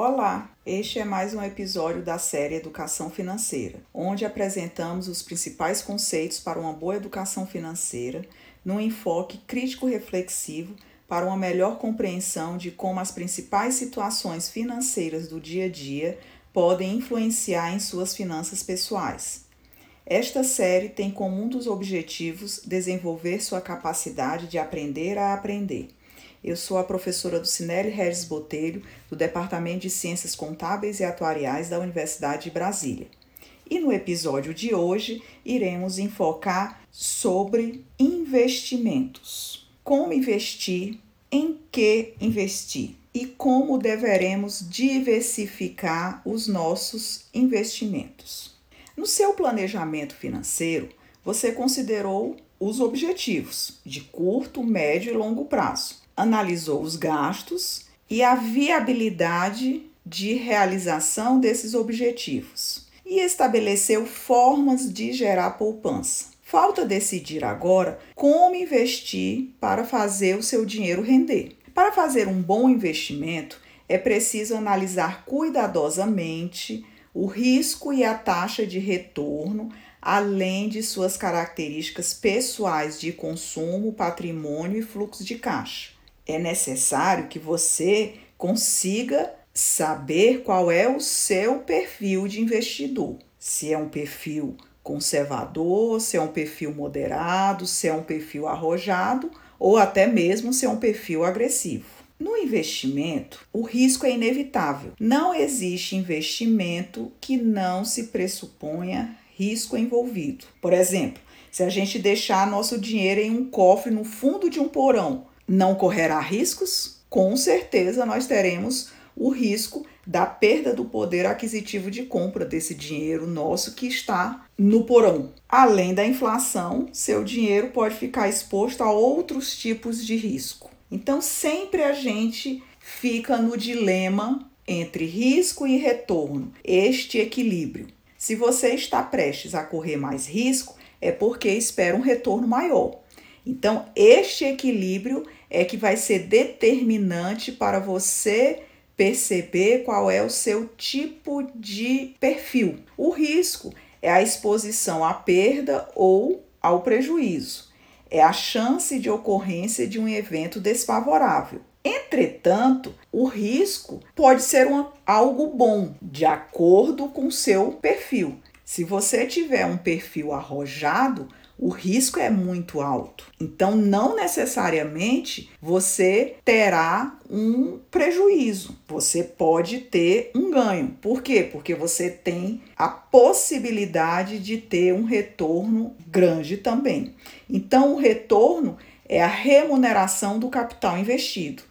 Olá, este é mais um episódio da série Educação Financeira, onde apresentamos os principais conceitos para uma boa educação financeira, num enfoque crítico-reflexivo para uma melhor compreensão de como as principais situações financeiras do dia a dia podem influenciar em suas finanças pessoais. Esta série tem como um dos objetivos desenvolver sua capacidade de aprender a aprender eu sou a professora do Cinelli Regis Botelho, do Departamento de Ciências Contábeis e Atuariais da Universidade de Brasília. E no episódio de hoje iremos enfocar sobre investimentos. Como investir, em que investir e como deveremos diversificar os nossos investimentos. No seu planejamento financeiro, você considerou os objetivos de curto, médio e longo prazo analisou os gastos e a viabilidade de realização desses objetivos e estabeleceu formas de gerar poupança. Falta decidir agora como investir para fazer o seu dinheiro render. Para fazer um bom investimento, é preciso analisar cuidadosamente o risco e a taxa de retorno, além de suas características pessoais de consumo, patrimônio e fluxo de caixa é necessário que você consiga saber qual é o seu perfil de investidor. Se é um perfil conservador, se é um perfil moderado, se é um perfil arrojado ou até mesmo se é um perfil agressivo. No investimento, o risco é inevitável. Não existe investimento que não se pressuponha risco envolvido. Por exemplo, se a gente deixar nosso dinheiro em um cofre no fundo de um porão, não correrá riscos? Com certeza nós teremos o risco da perda do poder aquisitivo de compra desse dinheiro nosso que está no porão. Além da inflação, seu dinheiro pode ficar exposto a outros tipos de risco. Então, sempre a gente fica no dilema entre risco e retorno, este equilíbrio. Se você está prestes a correr mais risco, é porque espera um retorno maior. Então, este equilíbrio é que vai ser determinante para você perceber qual é o seu tipo de perfil. O risco é a exposição à perda ou ao prejuízo, é a chance de ocorrência de um evento desfavorável. Entretanto, o risco pode ser algo bom, de acordo com seu perfil. Se você tiver um perfil arrojado, o risco é muito alto. Então, não necessariamente você terá um prejuízo. Você pode ter um ganho. Por quê? Porque você tem a possibilidade de ter um retorno grande também. Então, o retorno é a remuneração do capital investido.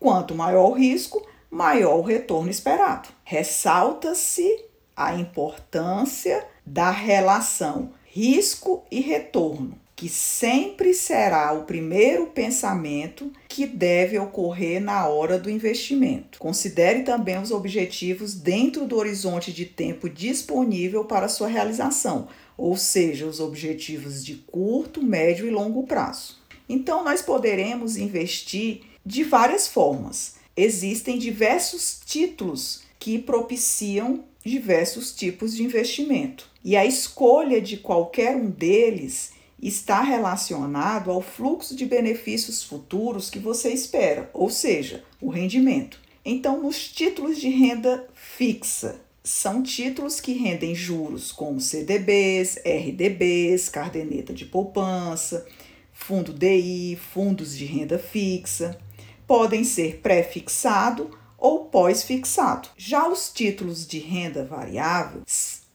Quanto maior o risco, maior o retorno esperado. Ressalta-se a importância da relação risco e retorno, que sempre será o primeiro pensamento que deve ocorrer na hora do investimento. Considere também os objetivos dentro do horizonte de tempo disponível para sua realização, ou seja, os objetivos de curto, médio e longo prazo. Então, nós poderemos investir de várias formas. Existem diversos títulos que propiciam diversos tipos de investimento. E a escolha de qualquer um deles está relacionado ao fluxo de benefícios futuros que você espera, ou seja, o rendimento. Então, nos títulos de renda fixa, são títulos que rendem juros como CDBs, RDBs, cardeneta de poupança, fundo DI, fundos de renda fixa. Podem ser pré-fixado ou pós-fixado. Já os títulos de renda variável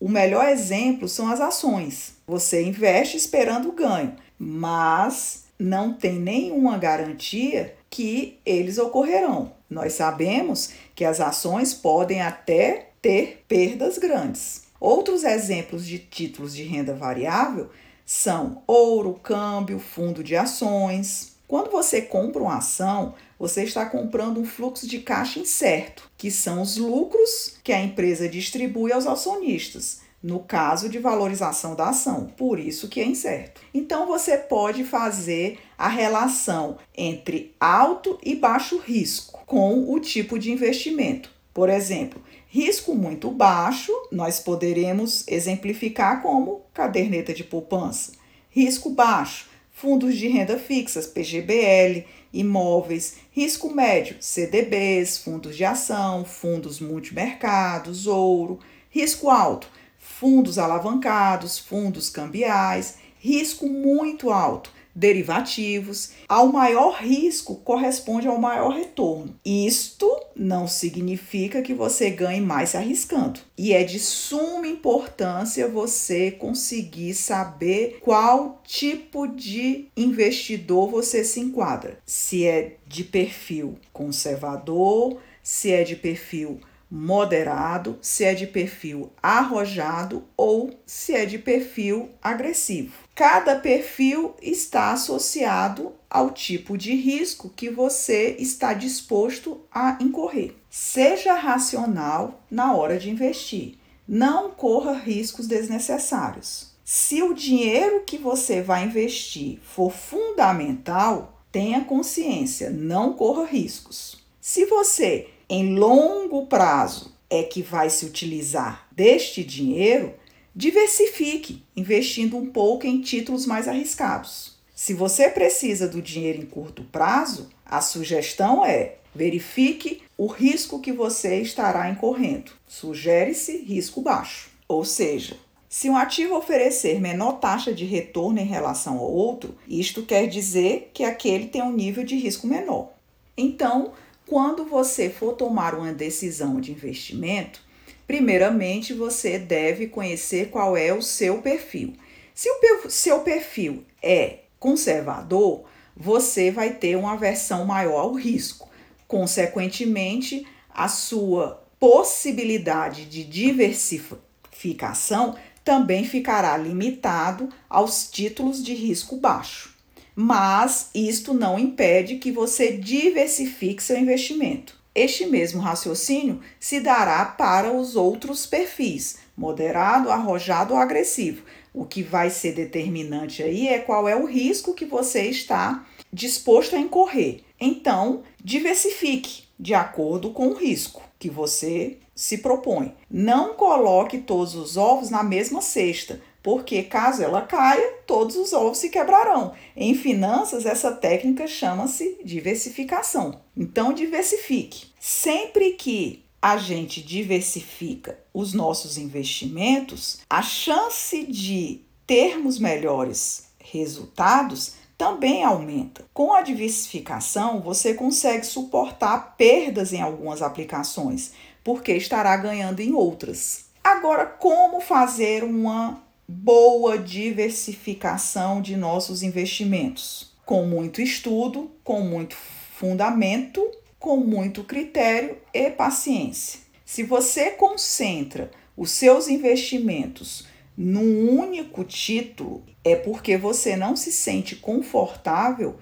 o melhor exemplo são as ações. Você investe esperando ganho, mas não tem nenhuma garantia que eles ocorrerão. Nós sabemos que as ações podem até ter perdas grandes. Outros exemplos de títulos de renda variável são ouro, câmbio, fundo de ações. Quando você compra uma ação, você está comprando um fluxo de caixa incerto, que são os lucros que a empresa distribui aos acionistas, no caso de valorização da ação, por isso que é incerto. Então você pode fazer a relação entre alto e baixo risco com o tipo de investimento. Por exemplo, risco muito baixo, nós poderemos exemplificar como caderneta de poupança. Risco baixo, fundos de renda fixas, PGBL, imóveis. Risco médio, CDBs, fundos de ação, fundos multimercados, ouro. Risco alto, fundos alavancados, fundos cambiais. Risco muito alto, derivativos. Ao maior risco corresponde ao maior retorno. Isto não significa que você ganhe mais se arriscando. E é de suma importância você conseguir saber qual tipo de investidor você se enquadra. Se é de perfil conservador, se é de perfil moderado, se é de perfil arrojado ou se é de perfil agressivo. Cada perfil está associado ao tipo de risco que você está disposto a incorrer. Seja racional na hora de investir. Não corra riscos desnecessários. Se o dinheiro que você vai investir for fundamental, tenha consciência, não corra riscos. Se você em longo prazo é que vai se utilizar deste dinheiro, diversifique, investindo um pouco em títulos mais arriscados. Se você precisa do dinheiro em curto prazo, a sugestão é verifique o risco que você estará incorrendo. Sugere-se risco baixo. Ou seja, se um ativo oferecer menor taxa de retorno em relação ao outro, isto quer dizer que aquele tem um nível de risco menor. Então, quando você for tomar uma decisão de investimento, primeiramente você deve conhecer qual é o seu perfil. Se o seu perfil é conservador, você vai ter uma aversão maior ao risco. Consequentemente, a sua possibilidade de diversificação também ficará limitado aos títulos de risco baixo mas isto não impede que você diversifique seu investimento. Este mesmo raciocínio se dará para os outros perfis, moderado, arrojado ou agressivo. O que vai ser determinante aí é qual é o risco que você está disposto a incorrer. Então, diversifique de acordo com o risco que você se propõe. Não coloque todos os ovos na mesma cesta, porque caso ela caia, todos os ovos se quebrarão. Em finanças, essa técnica chama-se diversificação. Então, diversifique. Sempre que a gente diversifica os nossos investimentos, a chance de termos melhores resultados também aumenta. Com a diversificação, você consegue suportar perdas em algumas aplicações, porque estará ganhando em outras. Agora, como fazer uma boa diversificação de nossos investimentos, com muito estudo, com muito fundamento, com muito critério e paciência. Se você concentra os seus investimentos num único título, é porque você não se sente confortável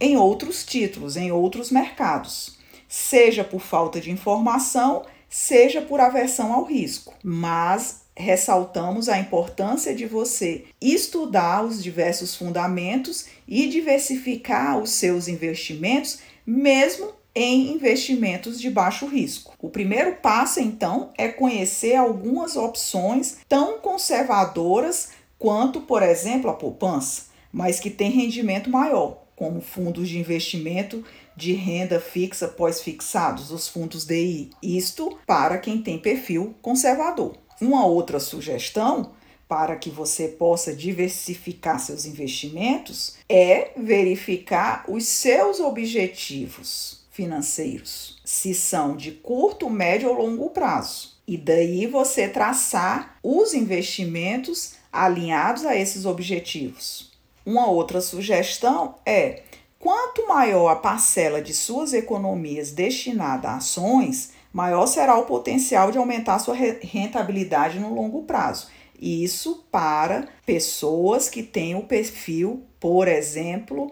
em outros títulos, em outros mercados, seja por falta de informação, seja por aversão ao risco. Mas ressaltamos a importância de você estudar os diversos fundamentos e diversificar os seus investimentos, mesmo em investimentos de baixo risco. O primeiro passo, então, é conhecer algumas opções tão conservadoras quanto, por exemplo, a poupança, mas que tem rendimento maior, como fundos de investimento de renda fixa pós-fixados, os fundos DI. Isto para quem tem perfil conservador. Uma outra sugestão para que você possa diversificar seus investimentos é verificar os seus objetivos financeiros, se são de curto, médio ou longo prazo. E daí você traçar os investimentos alinhados a esses objetivos. Uma outra sugestão é: quanto maior a parcela de suas economias destinada a ações, maior será o potencial de aumentar sua rentabilidade no longo prazo. Isso para pessoas que têm o perfil, por exemplo,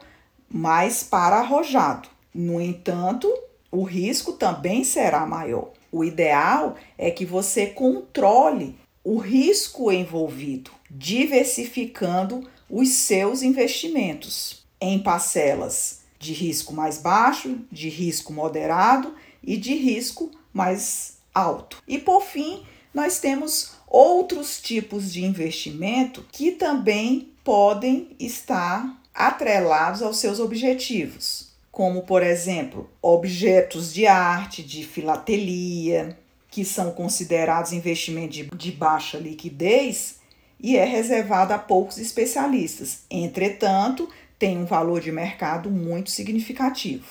mais para arrojado. No entanto, o risco também será maior. O ideal é que você controle o risco envolvido, diversificando os seus investimentos em parcelas de risco mais baixo, de risco moderado e de risco mais alto. E por fim, nós temos outros tipos de investimento que também podem estar atrelados aos seus objetivos, como por exemplo, objetos de arte, de filatelia, que são considerados investimentos de, de baixa liquidez e é reservado a poucos especialistas. Entretanto, tem um valor de mercado muito significativo.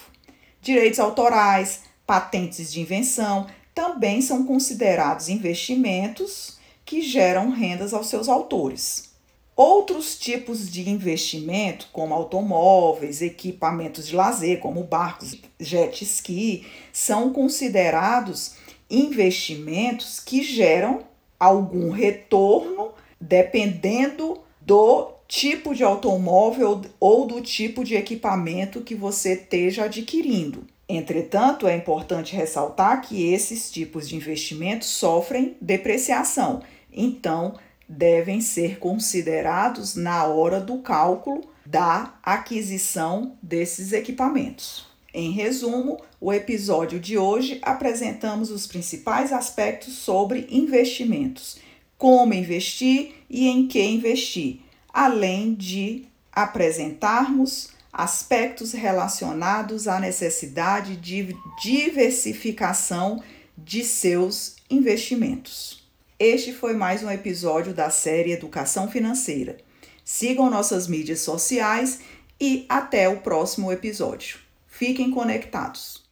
Direitos autorais, patentes de invenção também são considerados investimentos que geram rendas aos seus autores. Outros tipos de investimento, como automóveis, equipamentos de lazer, como barcos, jet ski, são considerados investimentos que geram algum retorno dependendo do tipo de automóvel ou do tipo de equipamento que você esteja adquirindo. Entretanto, é importante ressaltar que esses tipos de investimentos sofrem depreciação, então devem ser considerados na hora do cálculo da aquisição desses equipamentos. Em resumo, o episódio de hoje apresentamos os principais aspectos sobre investimentos, como investir e em que investir, além de apresentarmos aspectos relacionados à necessidade de diversificação de seus investimentos. Este foi mais um episódio da série Educação Financeira. Sigam nossas mídias sociais e até o próximo episódio. Fiquem conectados.